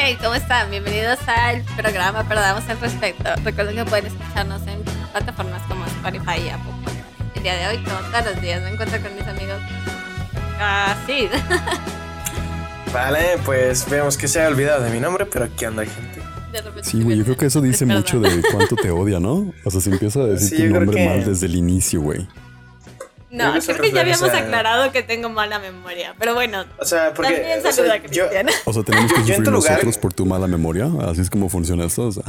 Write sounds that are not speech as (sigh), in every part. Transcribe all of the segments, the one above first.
Hey, ¿cómo están? Bienvenidos al programa Perdamos el Respecto. Recuerden que pueden escucharnos en plataformas como Spotify y Apple. El día de hoy, como todos los días, me encuentro con mis amigos. Ah, sí. (laughs) Vale, pues vemos que se ha olvidado de mi nombre, pero aquí anda gente. De repente Sí, güey, yo creo que eso dice mucho de cuánto te odia, ¿no? O sea, se empieza a decir Sí, tu nombre que- mal desde el inicio, güey. No, Creo que ya habíamos aclarado que tengo mala memoria. Pero bueno, O sea, porque. también o sea, saluda a yo-. O sea, tenemos que Yo- (laughs) yo en sufrir lugar- nosotros por tu mala memoria. Así es como funciona esto. O sea,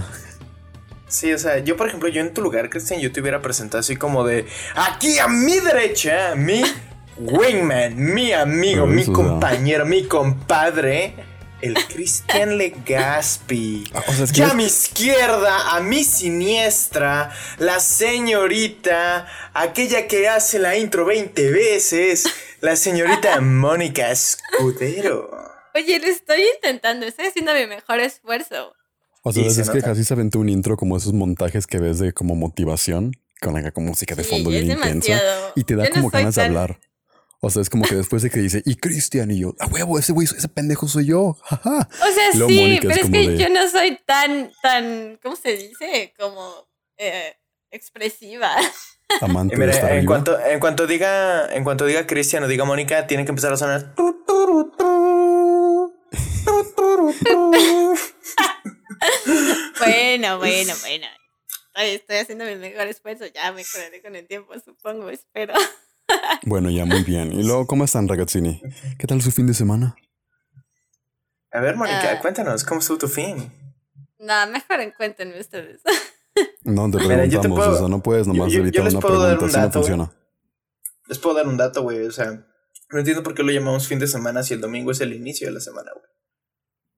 Sí, o sea, yo por ejemplo, yo en tu lugar, Cristian, yo te hubiera presentado así como de aquí a mi derecha, mi wingman, mi amigo, mi compañero, mi compadre, el Cristian Legaspi. Ah, o sea, es que Ya es- a mi izquierda, a mi siniestra, la señorita, aquella que hace la intro 20 veces, la señorita (laughs) Mónica Escudero. Oye, lo estoy intentando. Estoy haciendo mi mejor esfuerzo. o sea se es que casi se aventó un intro como esos montajes que ves de como motivación, con acá como música de fondo bien intensa. Y te da Yo no como soy ganas de tan- hablar. O sea, es como que después de que dice, y Cristian, y yo, a huevo, ese güey, ese pendejo soy yo. (laughs) jaja". O sea, Luego sí, Mónica pero es es, como que de- yo no soy tan, tan, ¿cómo se dice? Como eh, expresiva. (laughs) Amante mira, estar en arriba. cuanto, en cuanto diga, en cuanto diga Cristian o diga Mónica, tiene que empezar a sonar. tu, turu, tu, tu, turu, tu. (laughs) bueno, bueno, bueno. Estoy, estoy haciendo mi mejor esfuerzo. Ya mejoraré con el tiempo, supongo, espero. Bueno, ya, muy bien. Y luego, ¿cómo están, ragazzini? ¿Qué tal su fin de semana? A ver, Mónica, Ah. cuéntanos, ¿cómo estuvo tu fin? No, mejor cuéntenme ustedes. No, te (laughs) Mira, yo te preguntamos, puedo- o sea, no puedes nomás yo- yo evitar una pregunta, un así no funciona. Les puedo dar un dato, güey. O sea, no entiendo por qué lo llamamos fin de semana si el domingo es el inicio de la semana, güey.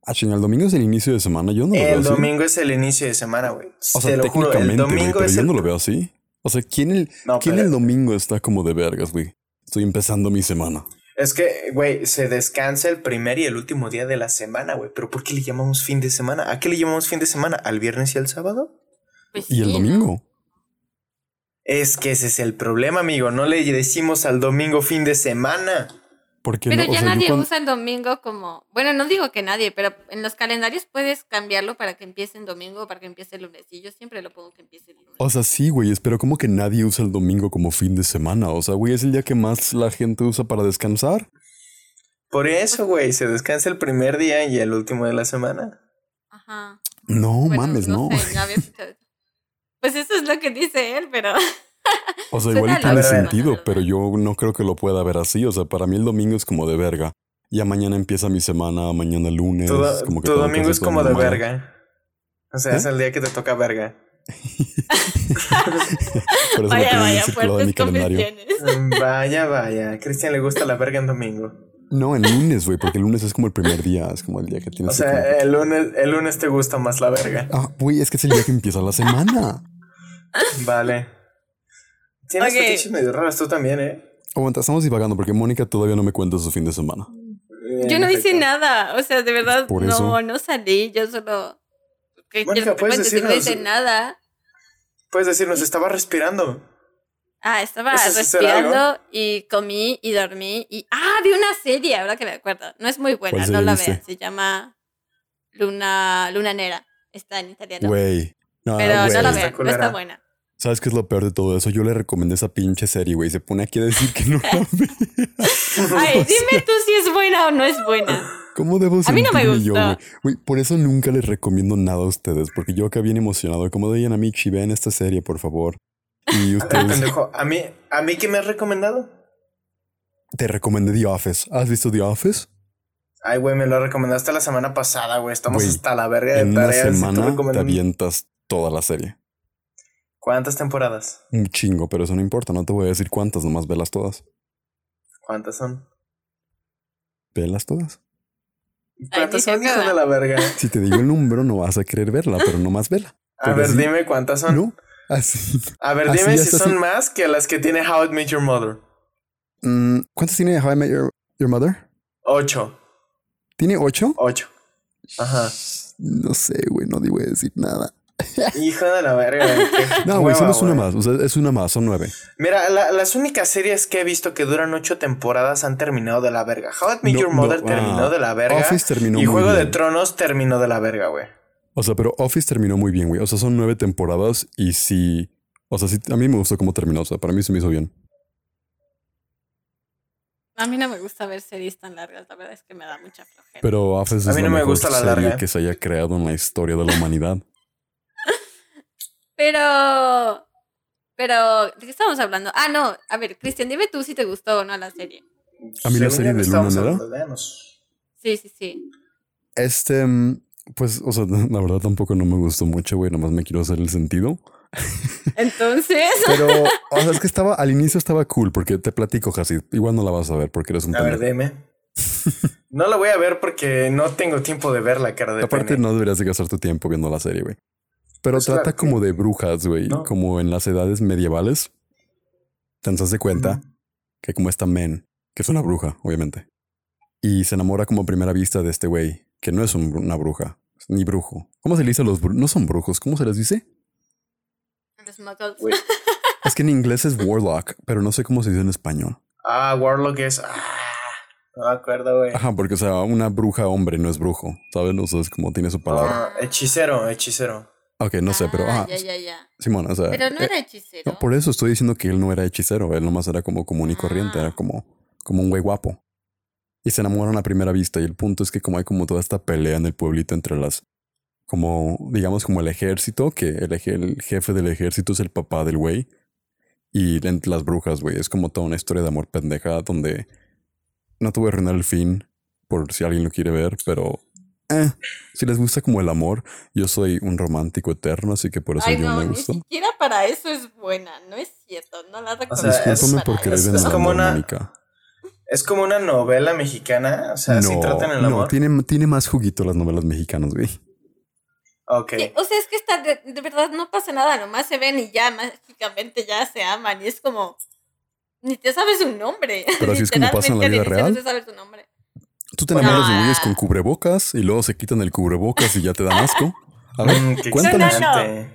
Ah, ching, el domingo es el inicio de semana, yo no lo veo El así. domingo es el inicio de semana, güey. O sea, Te lo juro, el técnicamente, güey, domingo pero es yo el... no lo veo así. O sea, ¿quién el, No, ¿quién pero- el domingo está como de vergas, güey? Estoy empezando mi semana. Es que, güey, se descansa el primer y el último día de la semana, güey. Pero ¿por qué le llamamos fin de semana? ¿A qué le llamamos fin de semana? ¿Al viernes y al sábado? Pues ¿Y el domingo? Es que ese es el problema, amigo. No le decimos al domingo fin de semana. Porque Pero no, o ya sea, nadie cuando- usa el domingo como. Bueno, no digo que nadie, pero en los calendarios puedes cambiarlo para que empiece en domingo o para que empiece el lunes. Y yo siempre lo pongo que empiece el lunes. O sea, sí, güey, pero como que nadie usa el domingo como fin de semana. O sea, güey, es el día que más la gente usa para descansar. Por eso, güey, se descansa el primer día y el último de la semana. Ajá. No Bueno, mames, no. sé, no había escuchado eso. Pues eso es lo que dice él, pero. (laughs) O sea, igual y tiene sentido, pero yo no creo que lo pueda ver así. O sea, para mí el domingo es como de verga. Ya mañana empieza mi semana, mañana lunes. Tu, como que tu domingo es como de verga. O sea, ¿Eh? es el día que te toca verga. (laughs) Por eso vaya, vaya, el círculo de mi fuertes calendario. confesiones. Mm, vaya, vaya. A Cristian le gusta la verga en domingo. No, el lunes, güey, porque el lunes es como el primer día, es como el día que O tienes que sea, el lunes, el lunes te gusta más la verga. Ah, güey, es que es el día que empieza la semana. Vale. Tienes Ok. fetiches medio raros tú también, ¿eh? Aguanta, estamos divagando porque Mónica todavía no me cuenta su fin de semana. Yo En no hice nada. O sea, de verdad, Por no, eso. no salí. Yo solo. Mónica, yo ¿puedes que no decirnos? hice nada. Puedes decirnos, estaba respirando. Ah, estaba ¿Eso es hacer respirando y comí y dormí y ah, vi una serie, ahora que me acuerdo. No es muy buena, ¿Cuál no la vean. Se llama Luna Luna Nera. Está en italiano. Güey. No, pero no la vean, no está buena. ¿Sabes qué es lo peor de todo eso? Yo le recomendé esa pinche serie, güey. y Se pone aquí a decir que no la ve. (laughs) Ay, dime tú si es buena o no es buena. ¿Cómo debo A mí no me sentirme yo, gustó. güey? Por eso nunca les recomiendo nada a ustedes, porque yo acá bien emocionado, como de a Michi, vean esta serie, por favor. Y A (laughs) ver, ustedes pendejo, ¿a mí, ¿a mí qué me has recomendado? te recomendé The Office. ¿Has visto The Office? Ay, güey, me lo recomendaste la semana pasada, güey. Estamos hasta la verga de En una tareas. y tú semana te avientas toda la serie. ¿Cuántas temporadas? Un chingo, pero eso no importa, no te voy a decir cuántas, nomás velas todas. ¿Cuántas son? Velas todas. ¿Cuántas dije son, hijo de la verga? Si te digo el número, no vas a querer verla, pero nomás vela. A Pero ver, dime cuántas son. ¿No? Así. A ver, Así dime si son así. más que las que tiene How I Met Your Mother. Mm, ¿Cuántas tiene How I Met Your, Your Mother? Ocho. ¿Tiene ocho? Ocho. Ajá. No sé, güey, no te voy a decir nada. (laughs) Hijo de la verga. (laughs) No, güey, solo es una más. O sea, es una más, son nueve. Mira, la- las únicas series que he visto que duran ocho temporadas han terminado de la verga. How I Met No, Your Mother no, terminó ah, de la verga. Office terminó y muy Juego de. Tronos terminó de la verga, güey. O sea, pero Office terminó muy bien, güey. O sea, son nueve temporadas y sí. O sea, sí, a mí me gustó cómo terminó. O sea, para mí se me hizo bien. A mí no me gusta ver series tan largas, la verdad es que me da mucha flojera. Pero Office A es la me mejor gusta la serie larga. que se haya creado en la historia de la humanidad. Pero. Pero. ¿De qué estamos hablando? Ah, no. A ver, Cristian, dime tú si te gustó o no la serie. A mí la serie de Luna Anos. Sí, sí, sí. Este, mm, pues, o sea, (laughs) la verdad tampoco no me gustó mucho, güey. Nomás me quiero hacer el sentido. (laughs) Entonces. Pero, o sea, es que estaba, al inicio estaba cool porque te platico, Hasid. Igual no la vas a ver porque eres un A ver, dime. No la voy a ver porque no tengo tiempo de ver la cara de Aparte, pene. no deberías de gastar tu tiempo viendo la serie, güey. Pero Pues trata claro como de brujas, güey. No. Como en las edades medievales. Te das de cuenta que como esta Men, que es una bruja, obviamente. Y se enamora como a primera vista de este güey, que no es un- una bruja, ni brujo. ¿Cómo se le dice a los brujos? No son brujos, ¿cómo se les dice? Los muggles. Güey. (laughs) Es que en inglés es warlock, pero no sé cómo se dice en español. Ah, Warlock es. Ah, no me acuerdo, güey. Ajá, porque o sea, una bruja hombre no es brujo, ¿sabes? O sea, es como tiene su palabra. Ah, hechicero, hechicero. Ok, no sé, pero Ah, ajá. Ya, ya, ya. Simón, o sea. Pero no eh, era hechicero. no, por eso estoy diciendo que él no era hechicero, él nomás era como común y corriente, Ah. era como, como un güey guapo. Y se enamoran a primera vista. Y el punto es que como hay como toda esta pelea en el pueblito entre las, como, digamos, como el ejército, que el, eje- el jefe del ejército es el papá del güey. Y entre las brujas, güey, es como toda una historia de amor pendeja donde no te voy a arruinar el fin por si alguien lo quiere ver, pero eh, si les gusta como el amor, yo soy un romántico eterno, así que por eso Ay, yo no, me ni gustó. siquiera para eso es buena. No es cierto. No la recomiendo. sea, Discúlpame es- por querer es- es como a una- Mónica. Es como una novela mexicana. O sea, si tratan el no, amor. tiene, tiene más juguito las novelas mexicanas, güey. Ok. Sí, o sea, es que está de, de verdad no pasa nada, nomás se ven y ya mágicamente ya se aman y es como ni te sabes su nombre. Pero así es como pasa en la (laughs) vida real. No te sabes su nombre. Tú te enamoras de No. güeyes con cubrebocas y luego se quitan el cubrebocas y ya te dan asco. A ver, Mm, cuéntanos. No, no.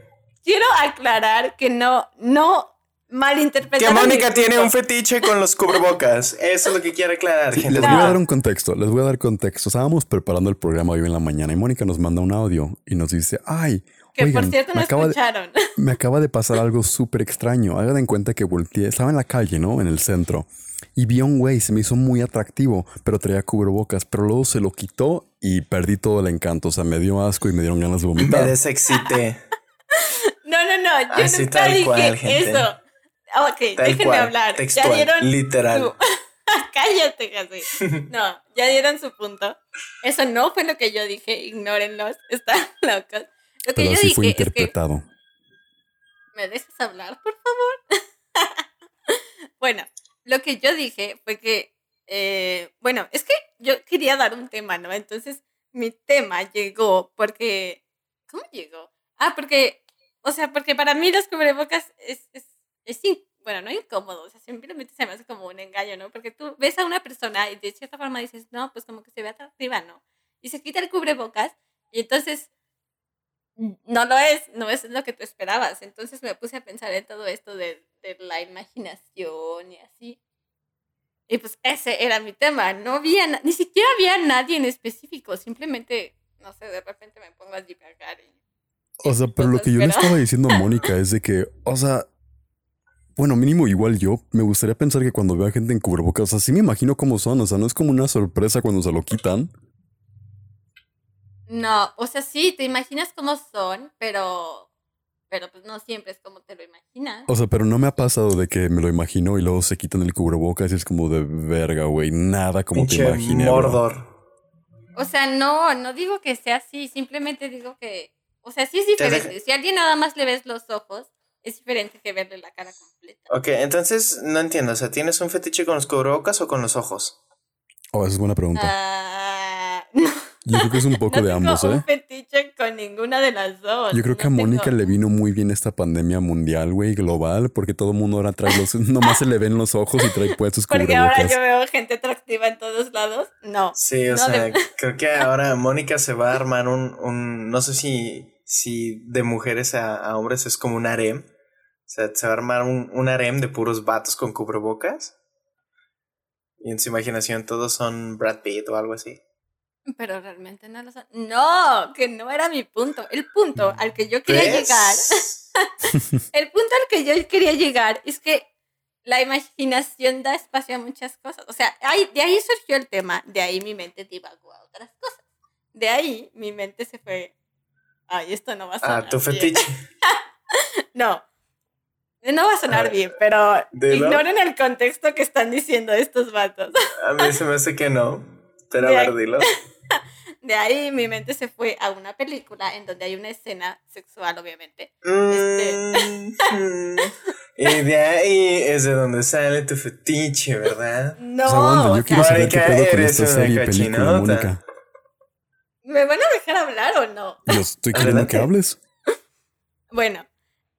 Quiero aclarar que no, no malinterpretar. Que Mónica tiene un fetiche con los cubrebocas. Eso es lo que quiere aclarar, Sí, gente. les voy a dar un contexto, les voy a dar contexto. Estábamos preparando el programa hoy en la mañana y Mónica nos manda un audio y nos dice, ay, Que oigan, por cierto no me, acaba de, escucharon. (laughs) me acaba de pasar algo súper extraño. Hagan en cuenta que volteé, estaba en la calle, ¿no? En el centro. Y vi a un güey, se me hizo muy atractivo, pero traía cubrebocas, pero luego se lo quitó y perdí todo el encanto. O sea, me dio asco y me dieron ganas de Me vomitar. desexcité. (laughs) No, no, no, yo Así nunca tal dije cual, gente. eso. Ok, Tal déjenme cual, hablar. textual, ya dieron literal. su- (laughs) Cállate, José. No, ya dieron su punto. Eso no fue lo que yo dije. Ignórenlos. Están locos. Lo que Pero yo así dije fue es que interpretado. ¿Me dejas hablar, por favor? (laughs) bueno, lo que yo dije fue que, eh, bueno, es que yo quería dar un tema, ¿no? Entonces, mi tema llegó porque, ¿cómo llegó? Ah, porque, o sea, porque para mí los cubrebocas es, es, es in- bueno, no incómodo, o sea, simplemente se me hace como un engaño, ¿no? Porque tú ves a una persona y de cierta forma dices, no, pues como que se ve atractiva, ¿no? Y se quita el cubrebocas y entonces no lo es, no es lo que tú esperabas. Entonces me puse a pensar en todo esto de, de la imaginación y así. Y pues ese era mi tema. No había, ni siquiera había nadie en específico. Simplemente, no sé, de repente me pongo a divagar. Y, O sea, pero lo que yo le estaba diciendo a Mónica (laughs) es de que, o sea, bueno, mínimo igual yo, me gustaría pensar que cuando veo a gente en cubrebocas, así me imagino cómo son, o sea, no es como una sorpresa cuando se lo quitan. No, o sea, sí, te imaginas cómo son, pero, pero pues no siempre es como te lo imaginas. O sea, pero no me ha pasado de que me lo imagino y luego se quitan el cubrebocas y es como de verga, güey, nada como te Pinche imaginé. bro. Mordor. O sea, no, no digo que sea así, simplemente digo que, o sea, sí es Te diferente. Si a alguien nada más le ves los ojos, es diferente que verle la cara completa. Ok, entonces no entiendo. O sea, ¿tienes un fetiche con los cubrebocas o con los ojos? Oh, esa es buena pregunta. Ah, Yo creo que es un poco no de tengo ambos, ¿eh? un fetiche con ninguna de las dos. Yo creo que a Mónica tengo- le vino muy bien esta pandemia mundial, güey, global, porque todo el mundo ahora trae los, (laughs) nomás se le ven los ojos y trae puestos (laughs) Porque ahora cubrebocas. yo veo gente atractiva en todos lados. No. Sí, o No, sea, de- (laughs) creo que ahora Mónica se va a armar un, un no sé si si de mujeres a, a hombres es como un harem. O sea, se va a armar un, un harem de puros vatos con cubrebocas. Y en su imaginación todos son Brad Pitt o algo así. Pero realmente no lo son. No, que no era mi punto. El punto al que yo quería ¿Ves? llegar. (laughs) el punto al que yo quería llegar es que la imaginación da espacio a muchas cosas. O sea, ahí, de ahí surgió el tema. De ahí mi mente divagó a otras cosas. De ahí mi mente se fue. Ay, esto no va a sonar. Ah, tu bien". fetiche. (laughs) No. No va a sonar Ah, bien, pero ignoren el contexto que están diciendo estos vatos. A mí se me hace que no. Pero a ver, dilo. (laughs) De ahí mi mente se fue a una película en donde hay una escena sexual, obviamente. Mm, (laughs) y de ahí es de donde sale tu fetiche, ¿verdad? No, O sea, aguanta, o yo quiero saber qué pedo con eres esta una serie y película, cochinota. Mónica. ¿me van a dejar hablar o no? Yo estoy queriendo que hables. Bueno,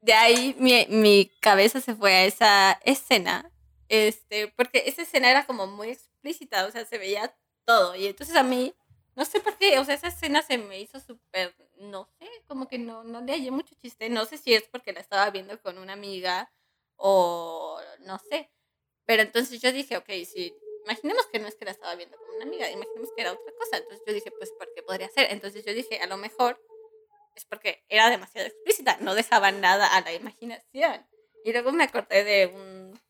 de ahí mi, mi cabeza se fue a esa escena, este, porque esa escena era como muy explícita, o sea, se veía todo. Y entonces a mí, no sé por qué, o sea, esa escena se me hizo súper, no sé, como que no, no le hallé mucho chiste. No sé si es porque la estaba viendo con una amiga o no sé. Pero entonces yo dije, ok, si imaginemos que no es que la estaba viendo con una amiga, imaginemos que era otra cosa. Entonces yo dije, pues, ¿por qué podría ser? Entonces yo dije, a lo mejor es porque era demasiado explícita, no dejaba nada a la imaginación. Y luego me acordé de un,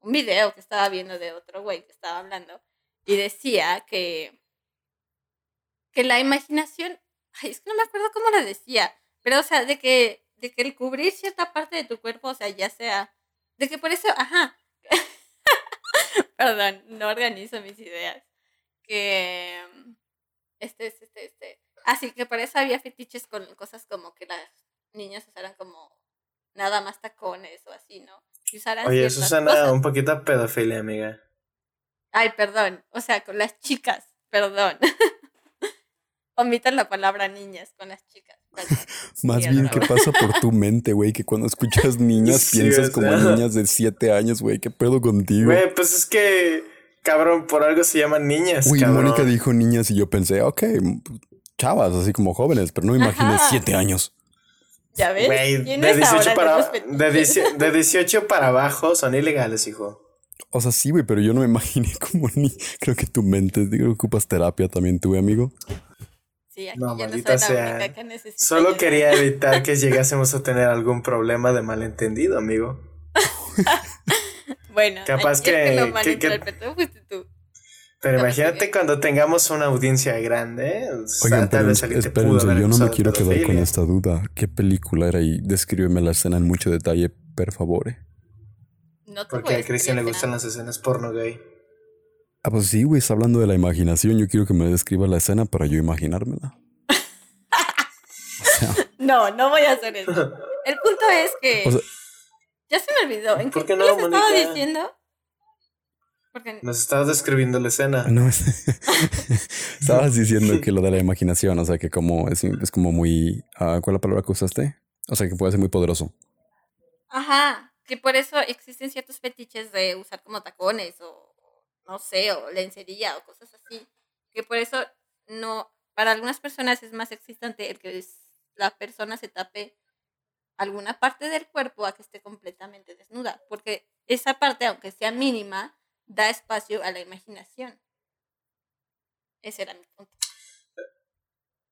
un video que estaba viendo de otro güey que estaba hablando y decía que, que la imaginación, ay, es que no me acuerdo cómo lo decía, pero o sea, de que, de que el cubrir cierta parte de tu cuerpo, o sea, ya sea, de que por eso, ajá, (laughs) perdón, no organizo mis ideas, que este, este, este, este, así que por eso había fetiches con cosas como que las niñas usaran como nada más tacones o así, ¿no? Y usaran Oye, eso suena cosas. un poquito a pedofilia, amiga. Ay, perdón. O sea, con las chicas. Perdón. (laughs) Omitan la palabra niñas con las chicas. (laughs) Más Sí, bien, ¿qué pasa por tu mente, güey? Que cuando escuchas niñas (laughs) Sí, piensas como sea. niñas de 7 años, güey. ¿Qué pedo contigo? Güey, pues es que, cabrón, por algo se llaman niñas, Uy, cabrón. Mónica dijo niñas y yo pensé, ok, chavas, así como jóvenes, pero no me imaginé Ajá. 7 años. ¿Ya ves? Güey, de ¿Quiénes 18 ahora para, de, 18, de 18 para abajo son ilegales, hijo. O sea, sí, güey, pero yo no me imaginé (laughs) como ni. Creo que tu mente, creo que ocupas terapia también, tú, amigo. Sí, aquí No, yo no soy la sea. única que necesita Solo ayuda. quería (laughs) evitar que llegásemos a tener algún problema de malentendido, amigo. (laughs) Bueno, Capaz que lo que- malinterpretó fuiste tú. Pero No, imagínate cuando tengamos una audiencia grande. o sea, Oigan, tal vez alguien te pudo espérense, haber yo no me quiero quedar con esta duda. ¿Qué película era? Y descríbeme la escena en mucho detalle, per favor. No te Porque voy a Cristian le gustan las escenas porno gay. Ah, pues sí, güey, está hablando de la imaginación. Yo quiero que me describa la escena para yo imaginármela. O sea, (laughs) No, no voy a hacer eso. (laughs) El punto es que. O sea- ya se me olvidó. ¿En ¿Por qué, qué no, les estaba diciendo? Porque Nos estabas describiendo la escena. no es- (laughs) Estabas diciendo que lo de la imaginación, o sea, que como es, es como muy. ah, ¿Cuál es la palabra que usaste? O sea, que puede ser muy poderoso. Ajá, que por eso existen ciertos fetiches de usar como tacones o no sé, o lencería o cosas así. Que por eso no, para algunas personas es más excitante el que es- la persona se tape alguna parte del cuerpo a que esté completamente desnuda, porque esa parte, aunque sea mínima, da espacio a la imaginación. Ese era mi punto.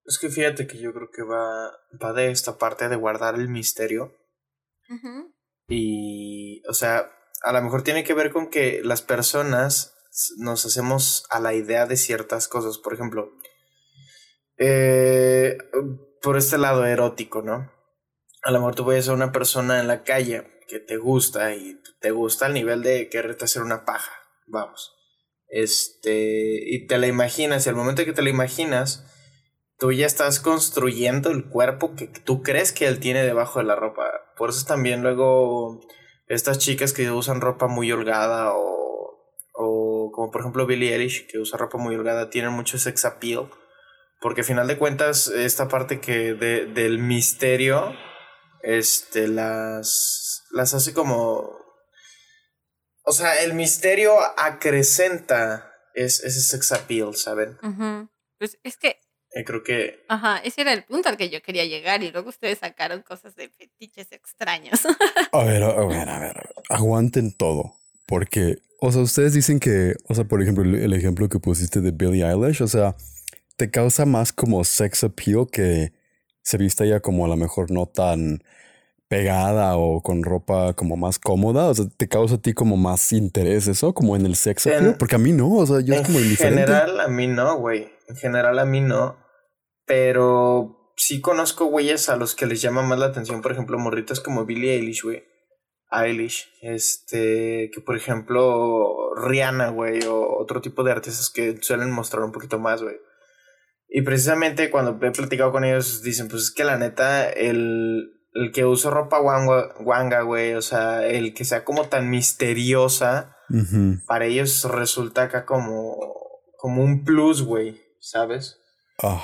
Es que fíjate que yo creo que va, va de esta parte de guardar el misterio. Y, o sea, a lo mejor tiene que ver con que las personas nos hacemos a la idea de ciertas cosas. Por ejemplo, eh, por este lado erótico, ¿no? A lo mejor tú ves a una persona en la calle que te gusta y te gusta al nivel de quererte hacer una paja, vamos. Este, y te la imaginas, y al momento que te la imaginas, tú ya estás construyendo el cuerpo que tú crees que él tiene debajo de la ropa. Por eso también luego estas chicas que usan ropa muy holgada o, como por ejemplo Billie Eilish que usa ropa muy holgada tienen mucho sex appeal. Porque al final de cuentas esta parte que de- del misterio este las las hace como o sea, el misterio acrecenta es, ese sex appeal, ¿saben? Ujú. Pues es que Eh, creo que... Ajá, ese era el punto al que yo quería llegar y luego ustedes sacaron cosas de fetiches extraños. A ver, a ver, a ver, aguanten todo, porque, o sea, ustedes dicen que, o sea, por ejemplo, el, ejemplo que pusiste de Billie Eilish, o sea, te causa más como sex appeal que se vista ya como a lo mejor no tan pegada o con ropa como más cómoda? O sea, ¿te causa a ti como más interés eso, como en el sex appeal? En- Porque a mí no, o sea, yo es como en indiferente. general, a mí no, güey. En general, a mí no. Pero sí conozco güeyes a los que les llama más la atención, por ejemplo, morritas como Billie Eilish, güey. Eilish, este, que por ejemplo, Rihanna, güey, o otro tipo de artistas que suelen mostrar un poquito más, güey. Y precisamente cuando he platicado con ellos, dicen, pues es que la neta, el, el que usa ropa guanga, güey, o sea, el que sea como tan misteriosa, para ellos resulta acá como, como un plus, güey, ¿sabes?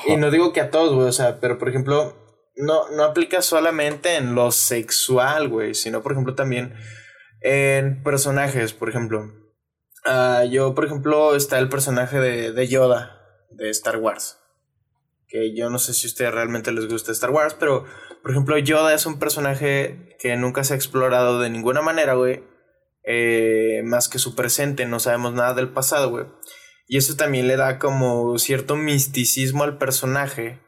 Y no digo que a todos, güey, o sea, pero por ejemplo, no, no aplica solamente en lo sexual, güey, sino por ejemplo también en personajes, por ejemplo. Ah, yo, por ejemplo, está el personaje de, de Yoda, de Star Wars. Que yo no sé si a ustedes realmente les gusta Star Wars, pero por ejemplo, Yoda es un personaje que nunca se ha explorado de ninguna manera, güey. eh, más que su presente, no sabemos nada del pasado, güey. Y eso también le da como cierto misticismo al personaje.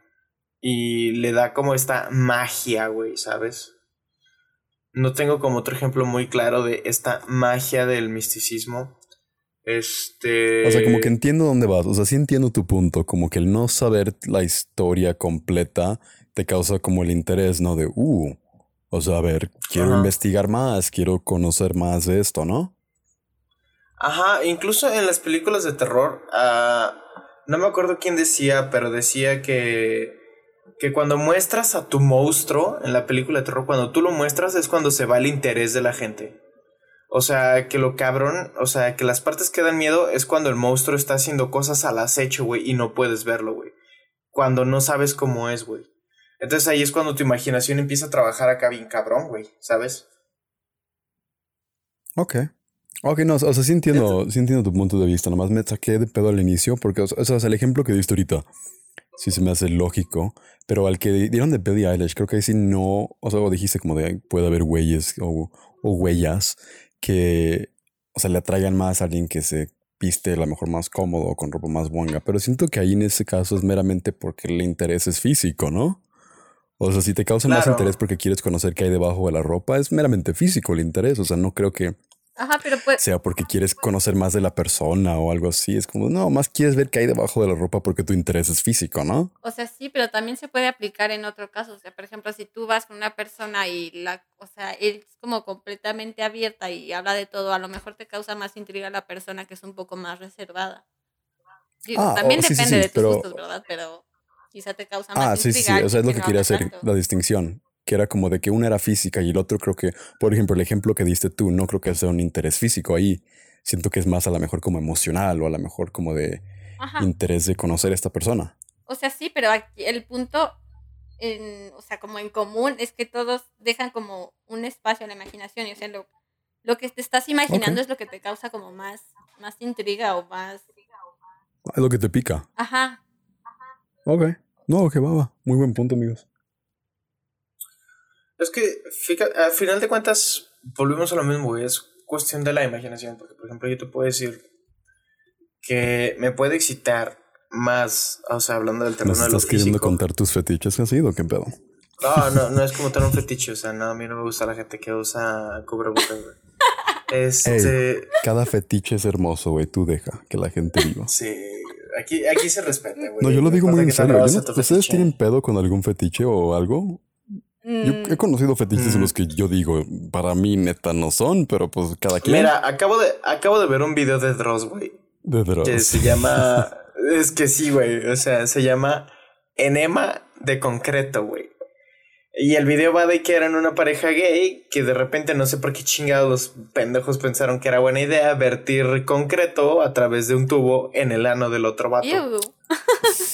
Y le da como esta magia, güey, ¿sabes? No tengo como otro ejemplo muy claro de esta magia del misticismo. Este. O sea, como que entiendo dónde vas. O sea, sí entiendo tu punto. Como que el no saber la historia completa te causa como el interés, ¿no? De, uh, o sea, a ver, quiero Ajá. investigar más, quiero conocer más de esto, ¿no? Ajá, incluso en las películas de terror, ah, no me acuerdo quién decía, pero decía que, que cuando muestras a tu monstruo en la película de terror, cuando tú lo muestras es cuando se va el interés de la gente. O sea, que lo cabrón, o sea, que las partes que dan miedo es cuando el monstruo está haciendo cosas al acecho, güey, y no puedes verlo, güey. Cuando no sabes cómo es, güey. Entonces ahí es cuando tu imaginación empieza a trabajar acá bien cabrón, güey, ¿sabes? Ok. Ok, no, o sea, sí entiendo, sí entiendo tu punto de vista. Nomás me saqué de pedo al inicio porque, o sea, o sea, el ejemplo que diste ahorita sí se me hace lógico. Pero al que dieron de Billie Eilish, creo que ahí sí no, o sea, o dijiste como de puede haber güeyes o, o huellas que, o sea, le atraigan más a alguien que se viste a lo mejor más cómodo o con ropa más buanga. Pero siento que ahí en ese caso es meramente porque el interés es físico, ¿no? O sea, si te causa más Claro. interés porque quieres conocer qué hay debajo de la ropa, es meramente físico el interés. O sea, no creo que Ajá, pero pues, sea porque quieres conocer más de la persona o algo así. Es como, no, más quieres ver qué hay debajo de la ropa porque tu interés es físico, ¿no? o sea, sí, pero también se puede aplicar en otro caso. O sea, por ejemplo, si tú vas con una persona y la, o sea, es como completamente abierta y habla de todo, a lo mejor te causa más intriga la persona que es un poco más reservada. Digo, Ah, también oh, sí, sí, depende sí, de tus pero- gustos, ¿verdad? Pero quizá te causa más Ah, sí, sí, sí. intriga O sea, es lo que no quería hacer, tanto. la distinción. Que era como de que una era física y el otro creo que, por ejemplo, el ejemplo que diste tú, no creo que sea un interés físico ahí. Siento que es más a lo mejor como emocional o a lo mejor como de Ajá. interés de conocer a esta persona. O sea, sí, pero aquí el punto, en, o sea, como en común, es que todos dejan como un espacio a la imaginación. Y, o sea, lo, lo que te estás imaginando es lo que te causa como más, más intriga o más... Es lo que te pica. Ajá. Ok. No, que va, va. Muy buen punto, amigos. Es que, fíjate, al final de cuentas, volvemos a lo mismo, güey. Es cuestión de la imaginación. Porque, por ejemplo, yo te puedo decir que me puede excitar más, o sea, hablando del terreno Nos de lo estás queriendo físico. contar tus fetiches, ¿has ido? ¿Qué pedo? No, no, no es como tener un fetiche. O sea, no, a mí no me gusta la gente que usa cubrebocas, güey. Este. Cada fetiche es hermoso, güey. Tú deja que la gente viva. Sí. Aquí, aquí se respeta, güey. No, yo lo digo muy en serio. no- ¿Ustedes fetiche. tienen pedo con algún fetiche o algo? Yo Mm, he conocido fetiches en Mm. los que yo digo, para mí neta no son, pero pues cada quien. Mira, acabo de, acabo de ver un video de Dross, güey. de drogas. Que se llama. (laughs) es que sí, güey. O sea, se llama Enema de Concreto, güey. Y el video va de que eran una pareja gay que de repente no sé por qué chingados los pendejos pensaron que era buena idea vertir concreto a través de un tubo en el ano del otro vato. (laughs)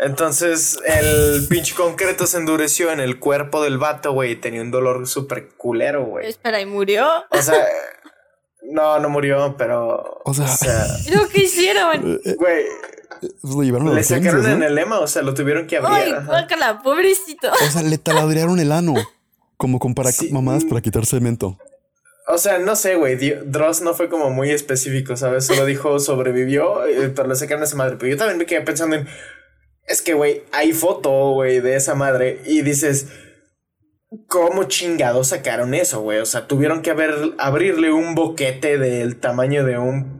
Entonces el pinche concreto se endureció en el cuerpo del vato, güey. y Tenía un dolor súper culero, güey. Espera, ¿y murió? O sea, no, no murió, pero. O sea- ¿Pero qué hicieron? Eh, eh, Güey, Pues lo llevaron a Le urgencias, sacaron ¿no? en el lema, o sea, lo tuvieron que abrir. Ay, guácala, pobrecito. O sea, le taladrearon el ano. Como con para Sí. mamadas para quitar cemento. O sea, no sé, güey. Dross no fue como muy específico, ¿sabes? Solo dijo sobrevivió, eh, pero le sacaron a esa madre. Pero yo también me quedé pensando en. Es que, güey, hay foto, güey, de esa madre. Y dices. ¿Cómo chingados sacaron eso, güey? O sea, tuvieron que haber, abrirle un boquete del tamaño de un.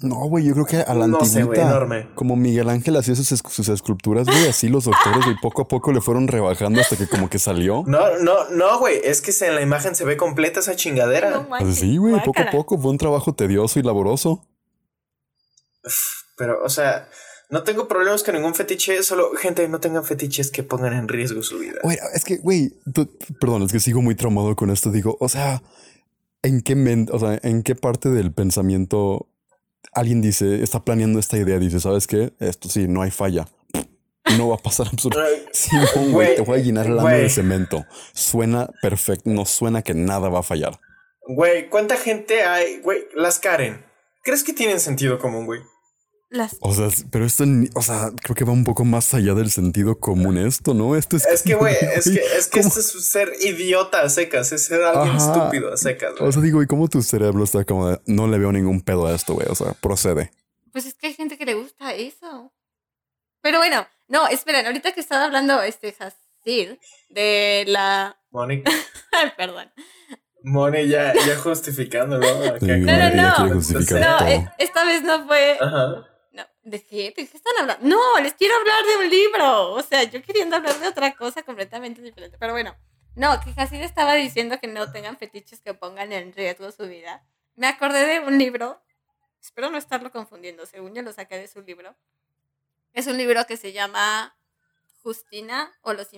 No, güey, yo creo que a la No sé, enorme. como Miguel Ángel hacía sus, esc- sus esculturas, güey, así los doctores, güey, poco a poco le fueron rebajando hasta que como que salió. No, no, no, güey. Es que en la imagen se ve completa esa chingadera. No Pues manches, sí, güey, poco a poco fue un trabajo tedioso y laboroso. Pero, o sea, no tengo problemas con ningún fetiche. Solo, gente, no tengan fetiches que pongan en riesgo su vida. Güey, es que, güey, perdón, es que sigo muy traumado con esto. Digo, o sea, ¿en qué men- o sea, en qué parte del pensamiento alguien dice, está planeando esta idea? Dice, ¿sabes qué? Esto sí, no hay falla. No va a pasar (laughs) absolutamente. Güey, Güey, te voy a llenar el güey. de cemento. Suena perfecto, no suena que nada va a fallar. Güey, ¿cuánta gente hay? Güey, las Karen. ¿Crees que tienen sentido común, güey? Las O sea, pero esto, o sea, creo que va un poco más allá del sentido común esto, ¿no? Esto es, Es que, güey, es que, es que ¿cómo? esto es ser idiota a secas, es ser alguien Ajá. estúpido a secas. güey. O sea, digo, ¿y cómo tu cerebro está como de, no le veo ningún pedo a esto, güey? O sea, procede. Pues es que hay gente que le gusta eso. Pero bueno, no, esperen, ahorita que estaba hablando este Hassid de la. (laughs) Moni, Ay, perdón. Moni ya, ya (laughs) justificándolo. Sí, No, no, no. quiere justificar No, todo. eh, esta vez no fue. Ajá. ¿De qué? ¿De qué están hablando? No, les quiero hablar de un libro. O sea, yo queriendo hablar de otra cosa completamente diferente. Pero bueno, no, que Hassid estaba diciendo que no tengan fetiches que pongan en riesgo su vida. Me acordé de un libro. Espero no estarlo confundiendo. Según yo lo saqué de su libro. Es un libro que se llama Justina o los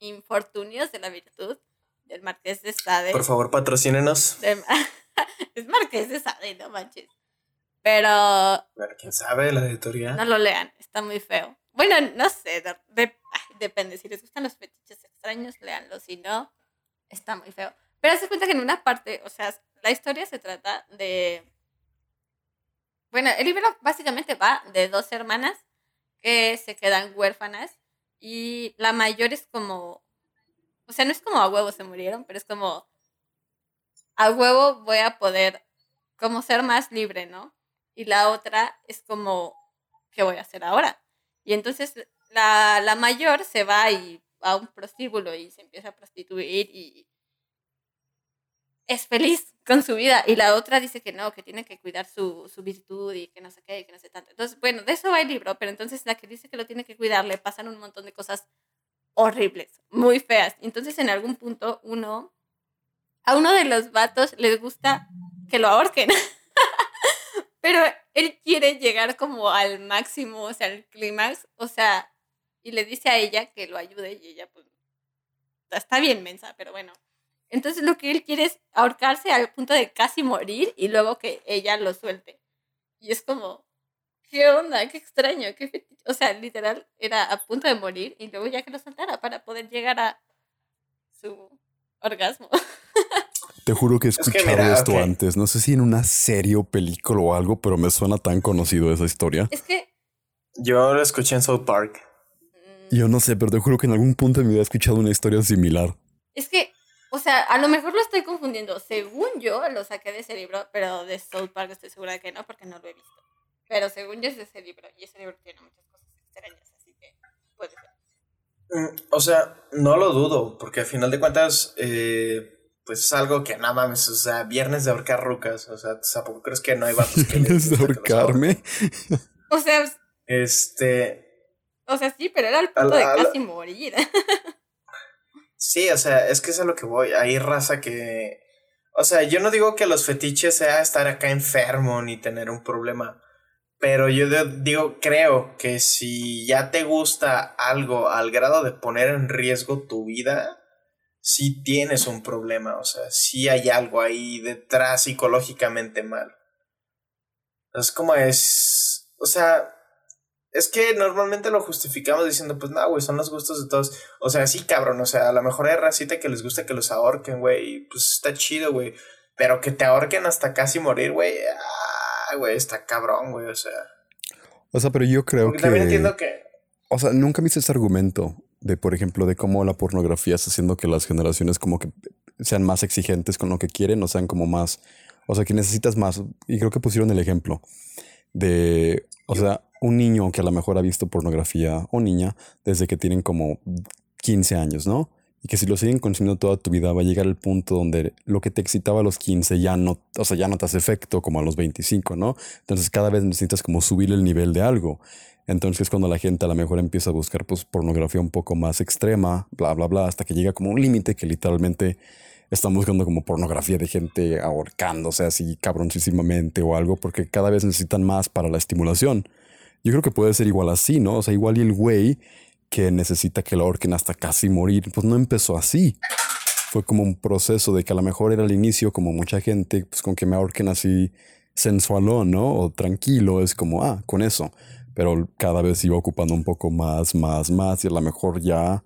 Infortunios de la Virtud del Marqués de Sade. Por favor, patrocínenos. De- (laughs) es Marqués de Sade, no manches. Pero Bueno, quién sabe, la editorial. no lo lean, está muy feo. Bueno, no sé, de- de- ay, depende. Si les gustan los fetiches extraños, leanlo. Si no, está muy feo. Pero se cuenta que en una parte, o sea, la historia se trata de. Bueno, el libro básicamente va de dos hermanas que se quedan huérfanas y la mayor es como. O sea, no es como a huevo se murieron, pero es como. A huevo voy a poder como ser más libre, ¿no? Y la otra es como, ¿qué voy a hacer ahora? Y entonces la, la mayor se va y a un prostíbulo y se empieza a prostituir y es feliz con su vida. Y la otra dice que no, que tiene que cuidar su, su virtud y que no sé qué, y que no sé tanto. Entonces, bueno, de eso va el libro, pero entonces la que dice que lo tiene que cuidar le pasan un montón de cosas horribles, muy feas. Entonces en algún punto uno, a uno de los vatos les gusta que lo ahorquen. (laughs) Pero él quiere llegar como al máximo, o sea, al clímax, o sea, y le dice a ella que lo ayude y ella pues está bien mensa, pero bueno. Entonces lo que él quiere es ahorcarse al punto de casi morir y luego que ella lo suelte. Y es como, ¿qué onda? Qué extraño, qué. O sea, literal, era a punto de morir y luego ya que lo soltara para poder llegar a su orgasmo. (laughs) Te juro que he que escuchado mira, esto antes. No sé si en una serie o película o algo, pero me suena tan conocido esa historia. Es que... Yo lo escuché en South Park. Yo no sé, pero te juro que en algún punto de mi vida he escuchado una historia similar. Es que, o sea, a lo mejor lo estoy confundiendo. Según yo, lo saqué de ese libro, pero de South Park estoy segura de que no, porque no lo he visto. Pero según yo es de ese libro, y ese libro tiene muchas cosas extrañas, así que puede ser. Mm, O sea, no lo dudo, porque al final de cuentas, eh, pues es algo que no mames, o sea, viernes de ahorcar rucas, o sea, tampoco crees que no hay vatos que les ¿Quieres gusta que los ahorquen? ahorcarme? O sea, Este, o sea, sí, pero era al punto de casi morir. (laughs) sí, o sea, es que es a lo que voy, hay raza que, o sea, yo no digo que los fetiches sea estar acá enfermo ni tener un problema, pero yo de- digo, creo que si ya te gusta algo al grado de poner en riesgo tu vida, sí tienes un problema, o sea, sí hay algo ahí detrás psicológicamente mal. Es como es, o sea, es que normalmente lo justificamos diciendo, pues no, güey, son los gustos de todos. O sea, sí, cabrón, o sea, a lo mejor hay racita que les gusta que los ahorquen, güey, pues está chido, güey. Pero que te ahorquen hasta casi morir, güey, ah, güey, está cabrón, güey, o sea. O sea, pero yo creo Porque que... también entiendo que. O sea, nunca me hice ese argumento de, por ejemplo, de cómo la pornografía está haciendo que las generaciones como que sean más exigentes con lo que quieren o sean como más... O sea, que necesitas más. Y creo que pusieron el ejemplo de... O sea, un niño que a lo mejor ha visto pornografía o niña desde que tienen como 15 años, ¿no? Y que si lo siguen consumiendo toda tu vida va a llegar el punto donde lo que te excitaba a los 15 ya no, o sea, ya no te hace efecto como a los 25, ¿no? Entonces cada vez necesitas como subir el nivel de algo. Entonces es cuando la gente a lo mejor empieza a buscar pues pornografía un poco más extrema, bla, bla, bla, hasta que llega como un límite que literalmente están buscando como pornografía de gente ahorcándose así cabroncísimamente o algo, porque cada vez necesitan más para la estimulación. Yo creo que puede ser igual así, ¿no? O sea, igual y el güey que necesita que lo ahorquen hasta casi morir, pues no empezó así. Fue como un proceso de que a lo mejor era el inicio, como mucha gente, pues con que me ahorquen así sensualón, ¿no? O tranquilo, es como, ah, con eso. Pero cada vez iba ocupando un poco más, más, más, y a lo mejor ya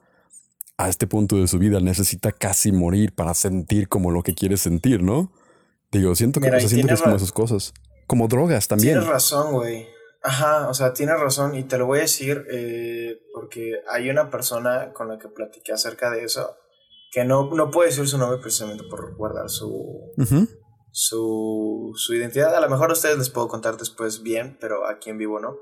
a este punto de su vida necesita casi morir para sentir como lo que quiere sentir, ¿no? Digo, siento que, Mira, y siento que es como esas cosas. Como drogas también. Tienes razón, güey. Ajá, o sea, tienes razón y te lo voy a decir eh, porque hay una persona con la que platiqué acerca de eso que no, no puedo decir su nombre precisamente por guardar su, su, su identidad. A lo mejor a ustedes les puedo contar después bien, pero aquí en vivo no.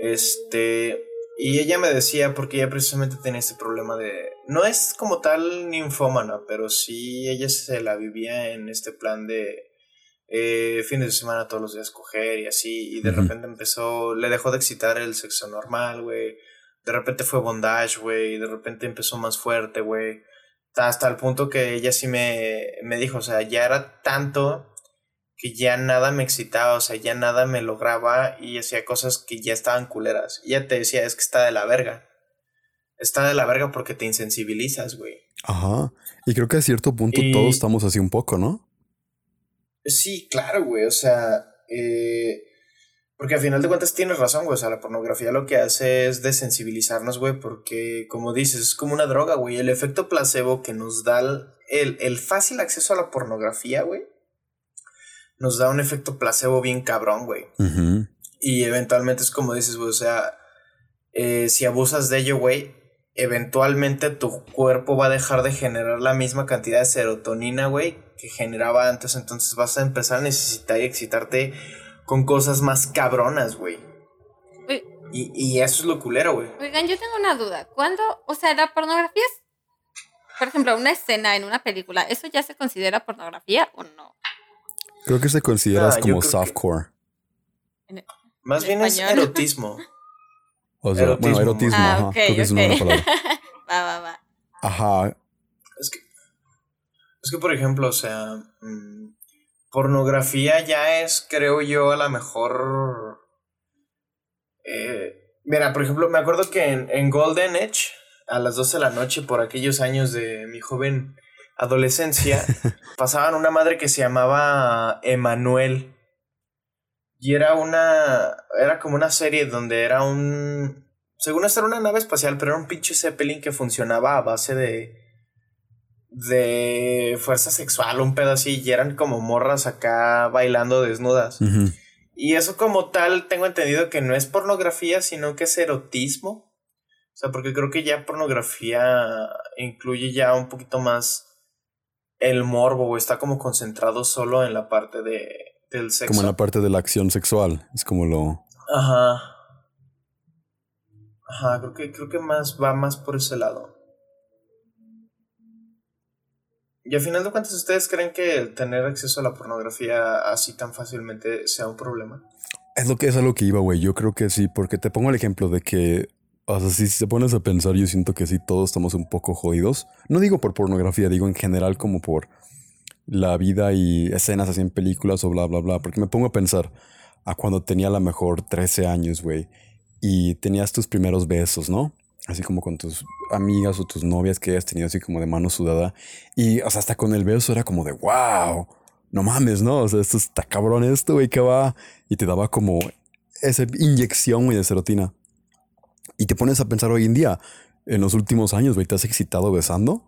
Este, y ella me decía, porque ella precisamente tenía este problema de, no es como tal ninfómana, pero sí ella se la vivía en este plan de eh, fines de semana todos los días coger y así, y de repente empezó, le dejó de excitar el sexo normal, güey. De repente fue bondage, güey, y de repente empezó más fuerte, güey. Hasta el punto que ella sí me, me dijo, o sea, ya era tanto que ya nada me excitaba, o sea, ya nada me lograba y hacía cosas que ya estaban culeras. Y ella te decía, es que está de la verga. Está de la verga porque te insensibilizas, güey. Ajá. Y creo que a cierto punto Y- todos estamos así un poco, ¿no? Sí, claro, güey, o sea, eh, porque al final de cuentas tienes razón, güey, o sea, la pornografía lo que hace es desensibilizarnos, güey, porque como dices, es como una droga, güey, el efecto placebo que nos da el, el, el fácil acceso a la pornografía, güey, nos da un efecto placebo bien cabrón, güey. Y eventualmente es como dices, güey, o sea, eh, si abusas de ello, güey, eventualmente tu cuerpo va a dejar de generar la misma cantidad de serotonina, güey, que generaba antes. Entonces vas a empezar a necesitar y excitarte con cosas más cabronas, güey. Y, y eso es lo culero, güey. Oigan, yo tengo una duda. ¿Cuándo, o sea, la pornografía es, por ejemplo, una escena en una película, ¿eso ya se considera pornografía o no? Creo que se considera Ah, como que- softcore. Más En bien es erotismo. O sea, bueno, Erotismo. erotismo, Ah, ajá. ok, Creo que es una buena palabra. (laughs) Va, va, va. Ajá. Es que, es que, por ejemplo, o sea, mm, pornografía ya es, creo yo, a lo mejor... eh, mira, por ejemplo, me acuerdo que en, en Golden Edge, a las 12 de la noche, por aquellos años de mi joven adolescencia, (laughs) pasaban una madre que se llamaba Emanuel. Y era una. Era como una serie donde era un. Según esto era una nave espacial, pero era un pinche Zeppelin que funcionaba a base de. de fuerza sexual, un pedo así. Y eran como morras acá bailando desnudas. Y eso como tal, tengo entendido que no es pornografía, sino que es erotismo. O sea, porque creo que ya pornografía incluye ya un poquito más el morbo, está como concentrado solo en la parte de, del sexo. Como en la parte de la acción sexual. Es como lo. Ajá. Ajá, creo que, creo que más va más por ese lado. Y al final de cuentas, ¿ustedes creen que el tener acceso a la pornografía así tan fácilmente sea un problema? Es lo que es a lo que iba, güey. Yo creo que sí, porque te pongo el ejemplo de que, o sea, si te pones a pensar, yo siento que sí, todos estamos un poco jodidos. No digo por pornografía, digo en general como por la vida y escenas así en películas o bla, bla, bla. Porque me pongo a pensar a cuando tenía a lo mejor 13 años, güey, y tenías tus primeros besos, ¿no? Así como con tus amigas o tus novias que hayas tenido así como de mano sudada. Y, o sea, hasta con el beso era como de, wow, no mames, ¿no? O sea, esto está cabrón esto, güey, que va. Y te daba como esa inyección, güey, de serotina. Y te pones a pensar hoy en día, en los últimos años, güey, ¿te has excitado besando?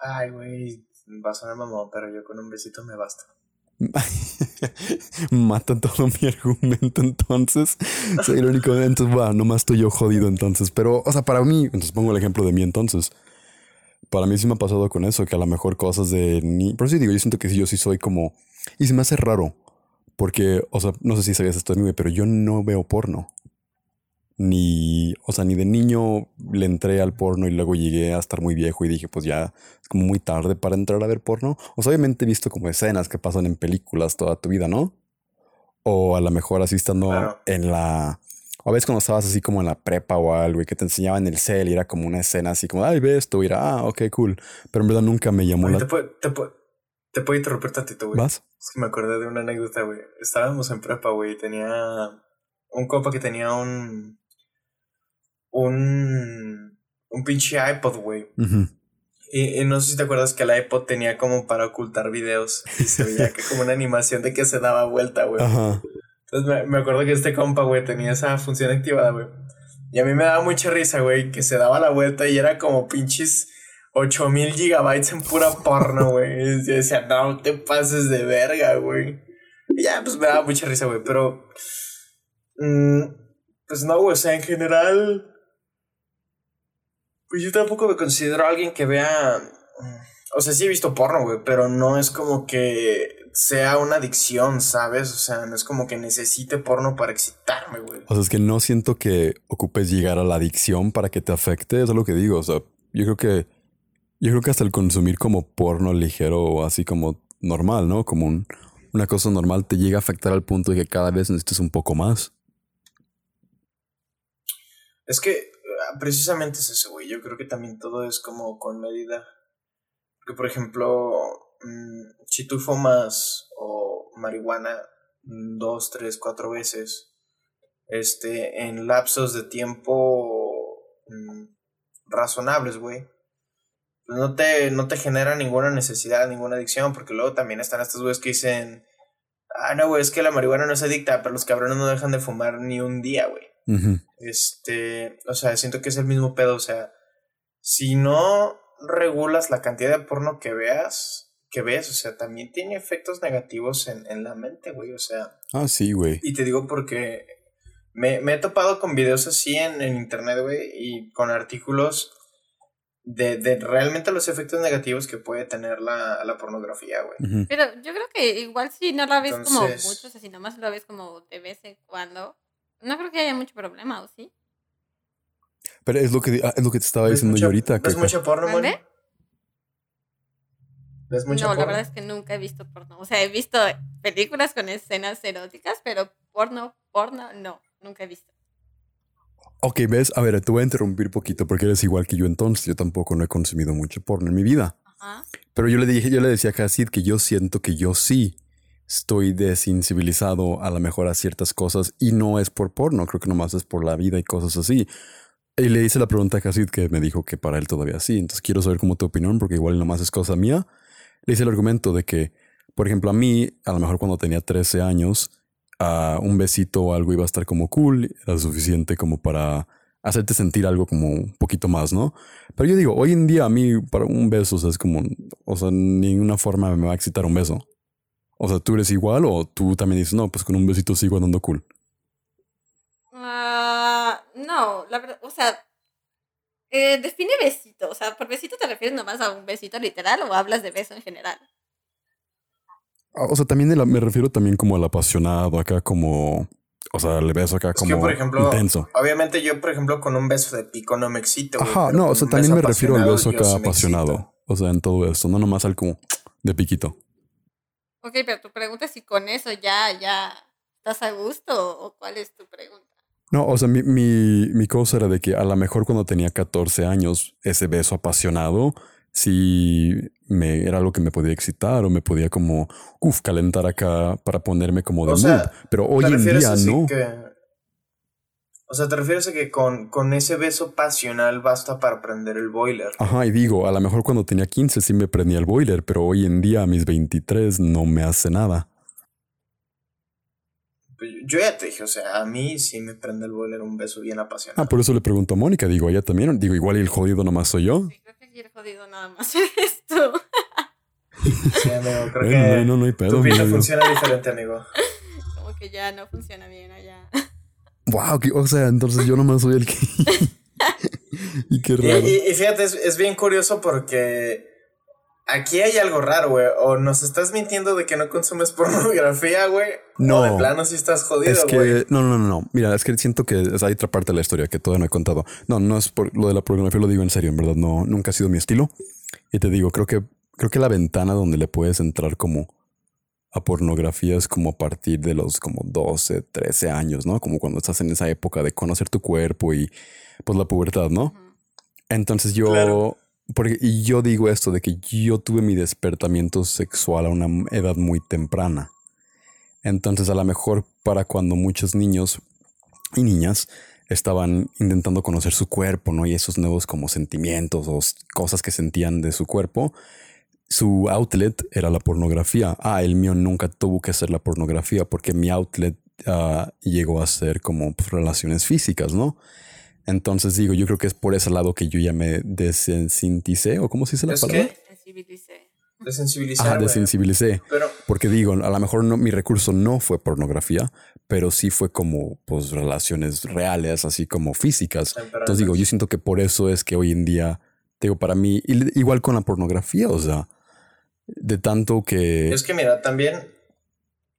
Ay, güey, va a sonar mamón, pero yo con un besito me basta. (laughs) Mata todo mi argumento entonces. Soy el único. Entonces, va, nomás estoy yo jodido entonces. Pero, o sea, para mí, entonces pongo el ejemplo de mí entonces. Para mí sí me ha pasado con eso, que a lo mejor cosas de ni. Pero sí digo, yo siento que sí, yo sí soy como. Y se me hace raro. Porque, o sea, no sé si sabías esto de mí, pero yo no veo porno ni, o sea, ni de niño le entré al porno y luego llegué a estar muy viejo y dije, pues ya es como muy tarde para entrar a ver porno. O sea, obviamente he visto como escenas que pasan en películas toda tu vida, ¿no? O a lo mejor así estando en la... O a veces cuando estabas así como en la prepa o algo y que te enseñaban el cel y era como una escena así como, ay, ve esto, y era, ah, ok, cool. Pero en verdad nunca me llamó la... Te puedo, te, puedo, te puedo interrumpir tantito, güey. ¿Vas? Es que me acordé de una anécdota, güey. Estábamos en prepa, güey, y tenía un copa que tenía un un, un pinche iPod, güey. y, no sé si te acuerdas que el iPod tenía como para ocultar videos y se veía que como una animación de que se daba vuelta, güey. Entonces me, me, acuerdo que este compa, güey, tenía esa función activada, güey. Y a mí me daba mucha risa, güey, que se daba la vuelta y era como pinches 8000 gigabytes en pura porno, güey. Y decía, no te pases de verga, güey. Y ya, pues me daba mucha risa, güey, pero... Mm, pues no, güey, o sea, en general pues yo tampoco me considero alguien que vea. O sea, sí he visto porno, güey, pero no es como que sea una adicción, ¿sabes? O sea, no es como que necesite porno para excitarme, güey. O sea, es que no siento que ocupes llegar a la adicción para que te afecte, eso es lo que digo. O sea, yo creo que. Yo creo que hasta el consumir como porno ligero o así como normal, ¿no? Como una cosa normal te llega a afectar al punto de que cada vez necesites un poco más. Es que precisamente es eso, güey. Yo creo que también todo es como con medida. Porque, por ejemplo, mm, si tú fumas o marihuana dos, tres, cuatro veces, este, en lapsos de tiempo mm, razonables, güey, pues no te, no te genera ninguna necesidad, ninguna adicción, porque luego también están estos güeyes que dicen, ah, no, güey, es que la marihuana no es adicta, pero los cabrones no dejan de fumar ni un día, güey. Este, o sea, siento que es el mismo pedo, o sea, si no regulas la cantidad de porno que veas, que ves, o sea, también tiene efectos negativos en, en la mente, güey, o sea. Ah, sí, güey. Y te digo porque me, me he topado con videos así en, en internet, güey, y con artículos de, de, realmente los efectos negativos que puede tener la, la pornografía, güey. Pero yo creo que igual si no la ves como mucho, o sea, si nomás lo ves como de vez en cuando, no creo que haya mucho problema, ¿o sí? Pero es lo que, ah, es lo que te estaba diciendo yo ahorita. ¿Ves mucho porno? ¿Ves mucho no, la verdad es que nunca he visto porno. O sea, he visto películas con escenas eróticas, pero porno, porno, no, nunca he visto. Ok, ves, a ver, te voy a interrumpir poquito porque eres igual que yo entonces. Yo tampoco no he consumido mucho porno en mi vida. Ajá. Pero yo le dije, yo le decía a Cassid que yo siento que yo sí estoy desensibilizado a lo mejor a ciertas cosas y no es por porno, creo que nomás es por la vida y cosas así. Y le hice la pregunta a Casid que me dijo que para él todavía sí. Entonces quiero saber cómo tu opinión, porque igual nomás es cosa mía. Le hice el argumento de que, por ejemplo, a mí, a lo mejor cuando tenía 13 años, a un besito o algo iba a estar como cool, era suficiente como para hacerte sentir algo como un poquito más, ¿no? Pero yo digo, hoy en día a mí para un beso o es como, o sea, ninguna forma me va a excitar un beso. O sea, ¿tú eres igual o tú también dices, no, pues con un besito sigo andando cool? Uh, no, la verdad, o sea, eh, define besito. O sea, ¿por besito te refieres nomás a un besito literal o hablas de beso en general? Ah, o sea, también me refiero también como al apasionado, acá como... O sea, le beso acá como por ejemplo, intenso. Obviamente yo, por ejemplo, con un beso de pico no me excito. Ajá, no, o sea, también me refiero al beso acá apasionado. O sea, en todo esto, no nomás al como de piquito. Ok, pero tu pregunta es si con eso ya, ya estás a gusto o cuál es tu pregunta. No, o sea, mi, mi, mi cosa era de que a lo mejor cuando tenía 14 años, ese beso apasionado, sí me, era algo que me podía excitar o me podía como, uff, calentar acá para ponerme como de mood. Pero hoy en día no. O sea, ¿te refieres a que con, con ese beso pasional basta para prender el boiler? Ajá, y digo, a lo mejor cuando tenía 15 sí me prendía el boiler, pero hoy en día a mis 23 no me hace nada. Pues, yo ya te dije, o sea, a mí sí me prende el boiler un beso bien apasionado. Ah, por eso le pregunto a Mónica, digo, ella también, digo, igual el jodido nomás soy yo. Sí, creo que el jodido nada más (laughs) esto. Sí, amigo, creo Bueno, que no, no, no hay pedo, tu amigo. funciona diferente, amigo. Como que ya no funciona bien allá. Wow, que- o sea, entonces yo nomás soy el que. (laughs) y qué raro. y- y fíjate, es, es bien curioso porque aquí hay algo raro, güey. O nos estás mintiendo de que no consumes (laughs) pornografía, güey. No. O de plano sí estás jodido, Es güey. no, no, no, no. Mira, es que siento que hay otra parte de la historia que todavía no he contado. No, no es por lo de la pornografía, lo digo en serio, en verdad, no, nunca ha sido mi estilo. Y te digo, creo que, creo que la ventana donde le puedes entrar como a pornografía es como a partir de los como 12, 13 años, ¿no? Como cuando estás en esa época de conocer tu cuerpo y pues la pubertad, ¿no? Entonces yo, Claro. porque, y yo digo esto de que yo tuve mi despertamiento sexual a una edad muy temprana. Entonces a lo mejor para cuando muchos niños y niñas estaban intentando conocer su cuerpo, ¿no? Y esos nuevos como sentimientos o cosas que sentían de su cuerpo, su outlet era la pornografía. Ah, el mío nunca tuvo que ser la pornografía porque mi outlet ah, llegó a ser como pues, relaciones físicas, ¿no? Entonces digo, yo creo que es por ese lado que yo ya me desensiticé, o cómo se dice la Es palabra. que Sensibilicé. desensibilizar, Ajá, güey. desensibilicé. Pero Porque digo, a lo mejor no, mi recurso no fue pornografía, pero sí fue como pues relaciones reales, así como físicas. Entonces digo, yo siento que por eso es que hoy en día, digo, para mí, y- igual con la pornografía, o sea, de tanto que... Es que mira, también,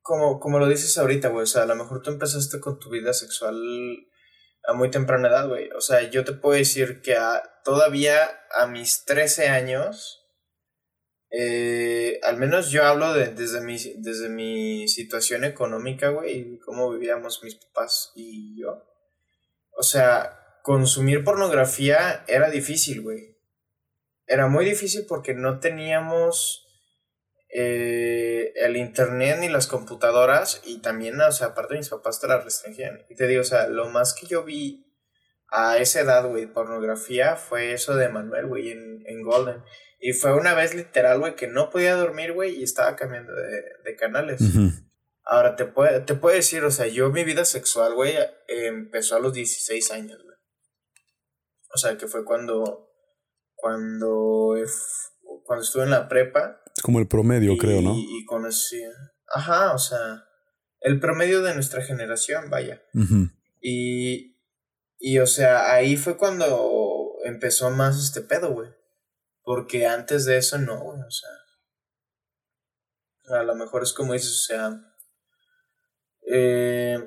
como, como lo dices ahorita, güey, o sea, a lo mejor tú empezaste con tu vida sexual a muy temprana edad, güey. O sea, yo te puedo decir que a- todavía a mis 13 años, eh, al menos yo hablo de- desde, mi, desde mi situación económica, güey, y cómo vivíamos mis papás y yo. O sea, consumir pornografía era difícil, güey. Era muy difícil porque no teníamos eh, el internet ni las computadoras y también, o sea, aparte mis papás te la restringían. Y te digo, o sea, lo más que yo vi a esa edad, güey, pornografía fue eso de Manuel, güey, en, en Golden. Y fue una vez literal, güey, que no podía dormir, güey, y estaba cambiando de, de canales. Ahora, te puedo, te puedo decir, o sea, yo mi vida sexual, güey, empezó a los 16 años, güey. O sea, que fue cuando, cuando, eh, cuando estuve en la prepa. Como el promedio, y, creo, ¿no? Y conocí, ajá, o sea, el promedio de nuestra generación, vaya. Y, y, o sea, ahí fue cuando empezó más este pedo, güey. Porque antes de eso no, güey, o sea. A lo mejor es como dices, o sea. eh,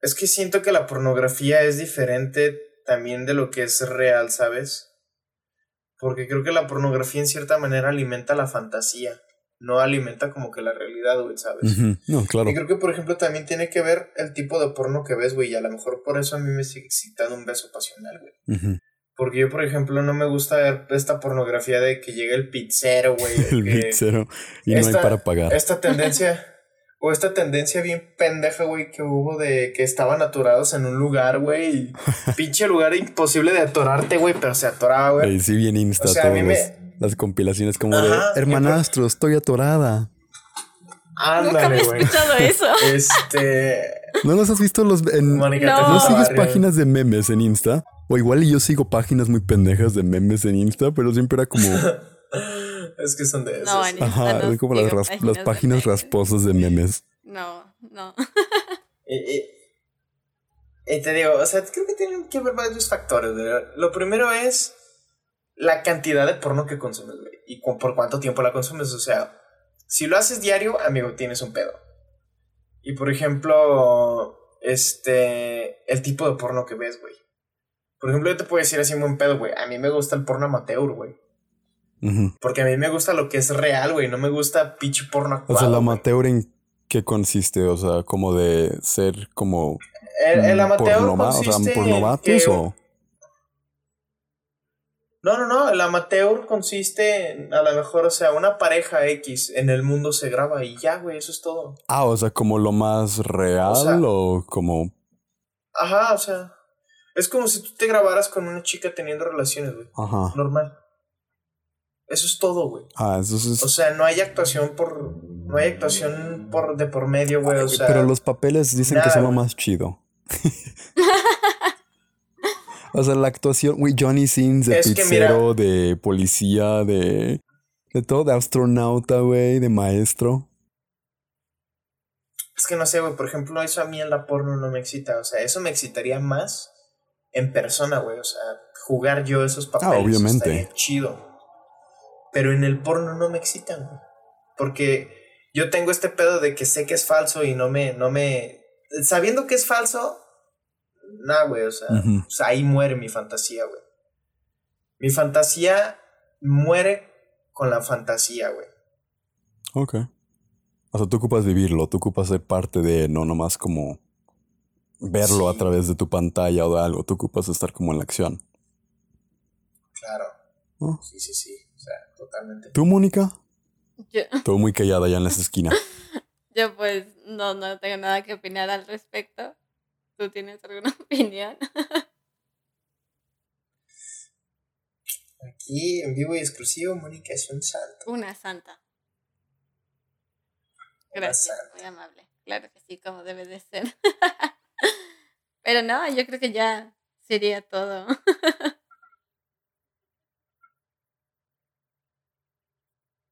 es que siento que la pornografía es diferente también de lo que es real, ¿sabes? Porque creo que la pornografía en cierta manera alimenta la fantasía. No alimenta como que la realidad, güey, ¿sabes? Ujú. No, claro. Y creo que, por ejemplo, también tiene que ver el tipo de porno que ves, güey. Y a lo mejor por eso a mí me sigue excitando un beso pasional, güey. Porque yo, por ejemplo, no me gusta ver esta pornografía de que llega el pizzero, güey. (laughs) El pizzero. Y no hay para pagar. Esta tendencia, o esta tendencia bien pendeja, güey, que hubo de que estaban atorados en un lugar, güey. (laughs) Pinche lugar imposible de atorarte, güey, pero se atoraba, güey. Sí bien insta O sea, a mí todos me- las compilaciones como Ajá, de hermanastro, estoy atorada. Nunca Ándale, había güey. escuchado eso. (laughs) Este. ¿No los has visto los en, Mónica, No. ¿No sigues barrio. páginas de memes en Insta? O igual yo sigo páginas muy pendejas de memes en Insta, pero siempre era como, (laughs) Es que son de esos. No, en Insta ajá, no son como las, ras- páginas las páginas rasposas de memes. No, no. Y, y- y te digo, o sea, creo que tienen que ver varios factores. güey. Lo primero es la cantidad de porno que consumes, güey. Y cu- por cuánto tiempo la consumes. O sea, si lo haces diario, amigo, tienes un pedo. Y por ejemplo, este, el tipo de porno que ves, güey. Por ejemplo, yo te puedo decir así un buen pedo, güey. A mí me gusta el porno amateur, güey. Porque a mí me gusta lo que es real, güey. No me gusta pinche porno O actuado. sea, el amateur en qué consiste, o sea, como de ser como El, el amateur pornoma- o consiste sea, por en novatos que- o No, no, no, el amateur consiste en, a lo mejor, o sea, una pareja X en el mundo se graba y ya, güey, eso es todo. ah, o sea, como lo más real O sea- o como Ajá, o sea, es como si tú te grabaras con una chica teniendo relaciones, güey, ajá. normal. Eso es todo, güey. Ah, eso es O sea, no hay actuación por, no hay actuación por de por medio, güey, o sea. Pero los papeles dicen que nada, son lo güey. más chido. (laughs) o sea, la actuación, güey, Johnny Sins de Es de policía, de De todo, de astronauta, güey, de maestro. Es que no sé, güey, por ejemplo, eso a mí en la porno no me excita. O sea, eso me excitaría más en persona, güey. O sea, jugar yo esos papeles. Ah, obviamente. estaría chido. Pero en el porno no me excitan, güey. Porque yo tengo este pedo de que sé que es falso y no me, no me. Sabiendo que es falso, nah, güey. O sea, o sea, ahí muere mi fantasía, güey. Mi fantasía muere con la fantasía, güey. Ok. O sea, tú ocupas vivirlo, tú ocupas ser parte de, no nomás como verlo a través de tu pantalla o de algo, tú ocupas estar como en la acción. Claro. Oh. Sí, sí, sí. Totalmente. ¿Tú, Mónica? Yo, Todo muy callada allá en esa esquina. (laughs) yo pues no, no tengo nada que opinar al respecto. ¿Tú tienes alguna (laughs) opinión? Aquí en vivo y exclusivo, Mónica es un santo. Una santa. Una Gracias, santa. muy amable. Claro que sí, como debe de ser. (laughs) Pero no, yo creo que ya sería todo.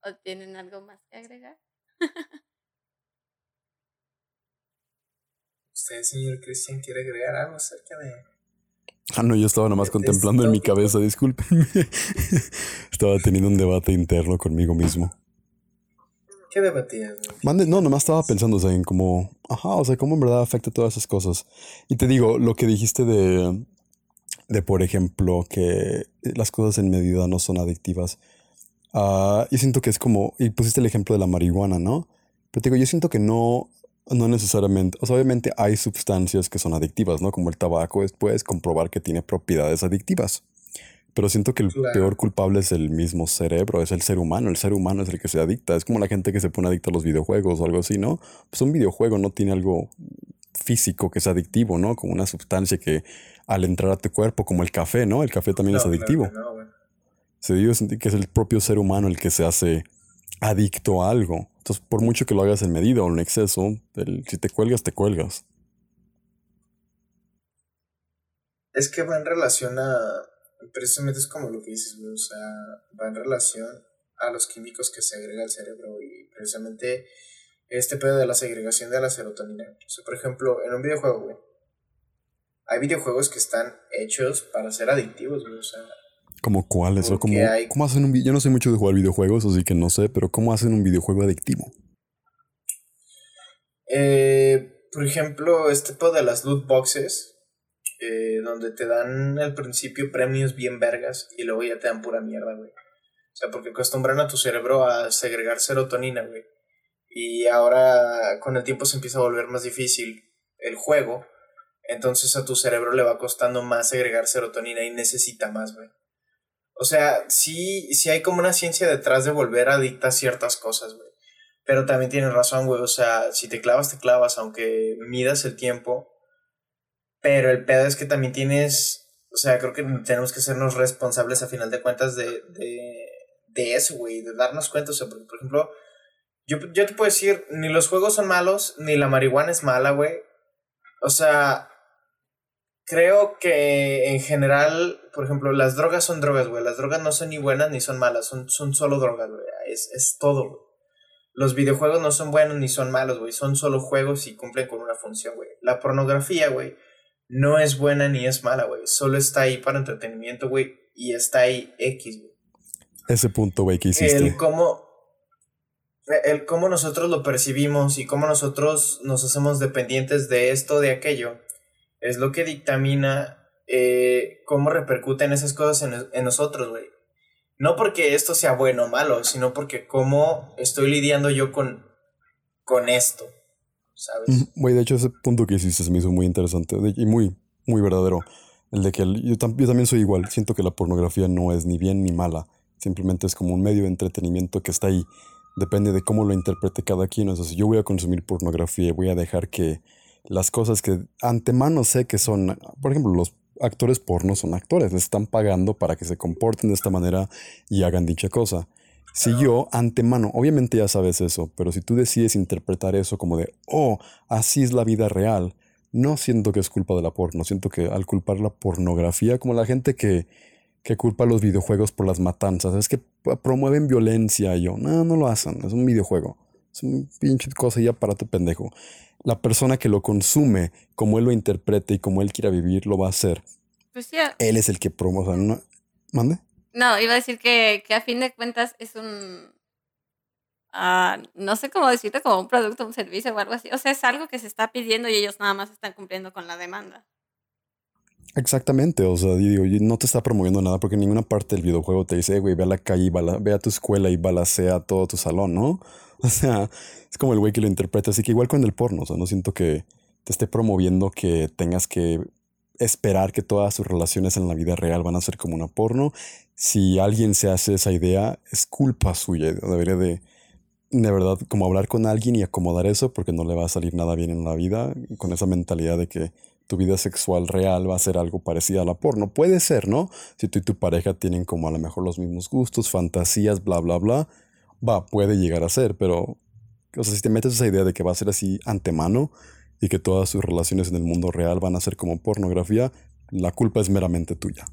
¿O tienen algo más que agregar? ¿Usted, señor Cristian, quiere agregar algo acerca de.? Ah, no, yo estaba nomás Este contemplando en mi cabeza, discúlpenme. (laughs) estaba teniendo un debate interno conmigo mismo. ¿Qué debatías? Mande, no, nomás estaba pensando o sea, en cómo, ajá, o sea, cómo en verdad afecta todas esas cosas. Y te digo, lo que dijiste de, de por ejemplo, que las cosas en medida no son adictivas. Ah, yo siento que es como, y pusiste el ejemplo de la marihuana, ¿no? Pero te digo, yo siento que no, no necesariamente, o sea, obviamente hay sustancias que son adictivas, ¿no? Como el tabaco, es- puedes comprobar que tiene propiedades adictivas. Pero siento que el Claro. peor culpable es el mismo cerebro, es el ser humano. El ser humano es el que se adicta. Es como la gente que se pone adicta a los videojuegos o algo así, ¿no? Pues un videojuego no tiene algo físico que es adictivo, ¿no? Como una sustancia que al entrar a tu cuerpo, como el café, ¿no? El café también No, es adictivo. no, güey. Se digo que es el propio ser humano el que se hace adicto a algo. Entonces, por mucho que lo hagas en medida o en exceso, si te cuelgas, te cuelgas. Es que va en relación a. Precisamente es como lo que dices, güey. O sea, va en relación a los químicos que se agrega al cerebro y precisamente este pedo de la segregación de la serotonina. O sea, por ejemplo, en un videojuego, güey. Hay videojuegos que están hechos para ser adictivos, güey. O sea, ¿Como cuáles? ¿O Porque cómo, hay- cómo hacen un Yo no sé mucho de jugar videojuegos, así que no sé, pero ¿cómo hacen un videojuego adictivo? Eh, por ejemplo, este pedo de las loot boxes, eh, donde te dan al principio premios bien vergas y luego ya te dan pura mierda, güey. O sea, porque acostumbran a tu cerebro a segregar serotonina, güey. Y ahora con el tiempo se empieza a volver más difícil el juego. Entonces a tu cerebro le va costando más segregar serotonina y necesita más, güey. O sea, sí, sí hay como una ciencia detrás de volver adicta a ciertas cosas, güey. Pero también tienes razón, güey. O sea, si te clavas, te clavas, aunque midas el tiempo. Pero el pedo es que también tienes. O sea, creo que tenemos que sernos responsables a final de cuentas de, de, de eso, güey. De darnos cuenta. O sea, porque, por ejemplo, yo, yo te puedo decir, ni los juegos son malos, ni la marihuana es mala, güey. O sea, creo que en general, por ejemplo, las drogas son drogas, güey. Las drogas no son ni buenas ni son malas, son, son solo drogas, güey. Es, es todo, güey. Los videojuegos no son buenos ni son malos, güey. Son solo juegos y cumplen con una función, güey. La pornografía, güey, no es buena ni es mala, güey. Solo está ahí para entretenimiento, güey. Y está ahí X, güey. Ese punto, güey, que hiciste. El cómo, el cómo nosotros lo percibimos y cómo nosotros nos hacemos dependientes de esto, de aquello, es lo que dictamina eh, cómo repercuten esas cosas en, en nosotros, güey. No porque esto sea bueno o malo, sino porque cómo estoy lidiando yo con, con esto, ¿sabes? (laughs) Güey, de hecho, ese punto que hiciste se me hizo muy interesante y muy, muy verdadero. El de que yo, tam- yo también soy igual. Siento que la pornografía no es ni bien ni mala. Simplemente es como un medio de entretenimiento que está ahí. Depende de cómo lo interprete cada quien. O si yo voy a consumir pornografía voy a dejar que las cosas que antemano sé que son, por ejemplo, los actores porno son actores, les están pagando para que se comporten de esta manera y hagan dicha cosa. Si yo antemano, obviamente ya sabes eso, pero si tú decides interpretar eso como de, oh, así es la vida real, no siento que es culpa de la porno, siento que al culpar la pornografía, como la gente que que culpa a los videojuegos por las matanzas. Es que promueven violencia. Y yo, no, no lo hacen. Es un videojuego. Es un pinche cosa y aparato pendejo. La persona que lo consume, como él lo interprete y como él quiera vivir, lo va a hacer. Pues sí. Él es el que promueve. ¿no? ¿Mande? No, iba a decir que, que a fin de cuentas es un. ah, no sé cómo decirte, como un producto, un servicio o algo así. O sea, es algo que se está pidiendo y ellos nada más están cumpliendo con la demanda. Exactamente, o sea, digo, no te está promoviendo nada porque en ninguna parte del videojuego te dice, "Eh, güey, ve a la calle y bala- ve a tu escuela y balacea todo tu salón, ¿no? (laughs) O sea, es como el güey que lo interpreta, así que igual con el porno, o sea, no siento que te esté promoviendo que tengas que esperar que todas tus relaciones en la vida real van a ser como una porno. Si alguien se hace esa idea, es culpa suya, debería de, de verdad, como hablar con alguien y acomodar eso porque no le va a salir nada bien en la vida con esa mentalidad de que tu vida sexual real va a ser algo parecido a la porno. Puede ser, ¿no? Si tú y tu pareja tienen como a lo mejor los mismos gustos, fantasías, bla, bla, bla, va, puede llegar a ser, pero, si te metes esa idea de que va a ser así antemano y que todas sus relaciones en el mundo real van a ser como pornografía, la culpa es meramente tuya.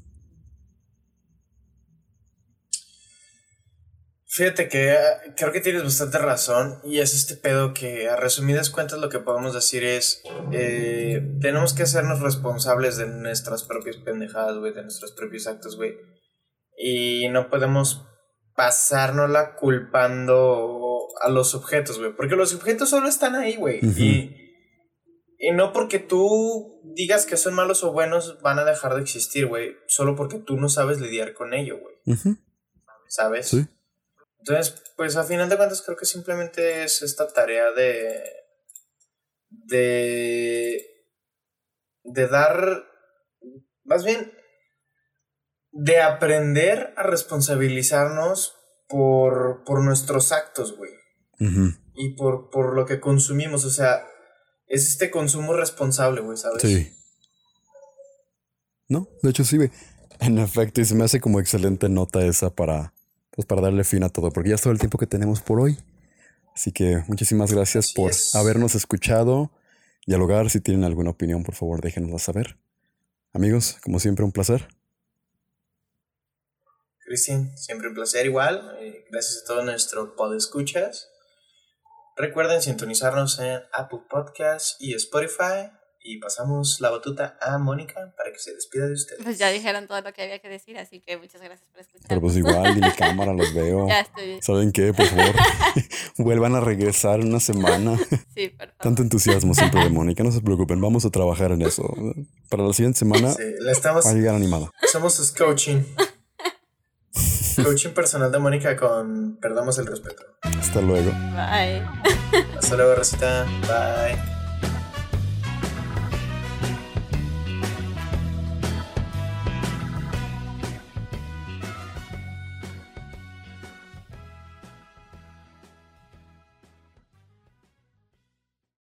Fíjate que ah, creo que tienes bastante razón y es este pedo que a resumidas cuentas lo que podemos decir es eh, tenemos que hacernos responsables de nuestras propias pendejadas, güey, de nuestros propios actos, güey. Y no podemos pasárnosla culpando a los objetos, güey, porque los objetos solo están ahí, güey. Y, y no porque tú digas que son malos o buenos van a dejar de existir, güey, solo porque tú no sabes lidiar con ello, güey, ¿sabes? Sí. Entonces, pues a final de cuentas creo que simplemente es esta tarea de. de. de dar. más bien. de aprender a responsabilizarnos por, por nuestros actos, güey. Y por, por lo que consumimos, o sea, es este consumo responsable, güey, ¿sabes? Sí. No, de hecho sí, güey. En efecto, y se me hace como excelente nota esa para, pues para darle fin a todo, porque ya es todo el tiempo que tenemos por hoy. Así que muchísimas gracias Así por es. habernos escuchado, dialogar. Si tienen alguna opinión, por favor, déjenosla saber. Amigos, como siempre, un placer. Cristian, siempre un placer igual. eh, gracias a todo nuestro podescuchas. Recuerden sintonizarnos en Apple Podcasts y Spotify. Y pasamos la batuta a Mónica para que se despida de ustedes. Pues ya dijeron todo lo que había que decir, así que muchas gracias por escuchar. Pero pues igual, (laughs) ni mi cámara los veo. Ya estoy. ¿Saben qué? Por favor, (laughs) (laughs) vuelvan a regresar en una semana. Sí, por favor. Tanto entusiasmo siempre de Mónica, no se preocupen, vamos a trabajar en eso. Para la siguiente semana Sí, la estamos, va a llegar animada. somos sus coaching. coaching personal de Mónica con Perdamos el respeto. Hasta luego. Bye. Hasta luego, Rosita. Bye.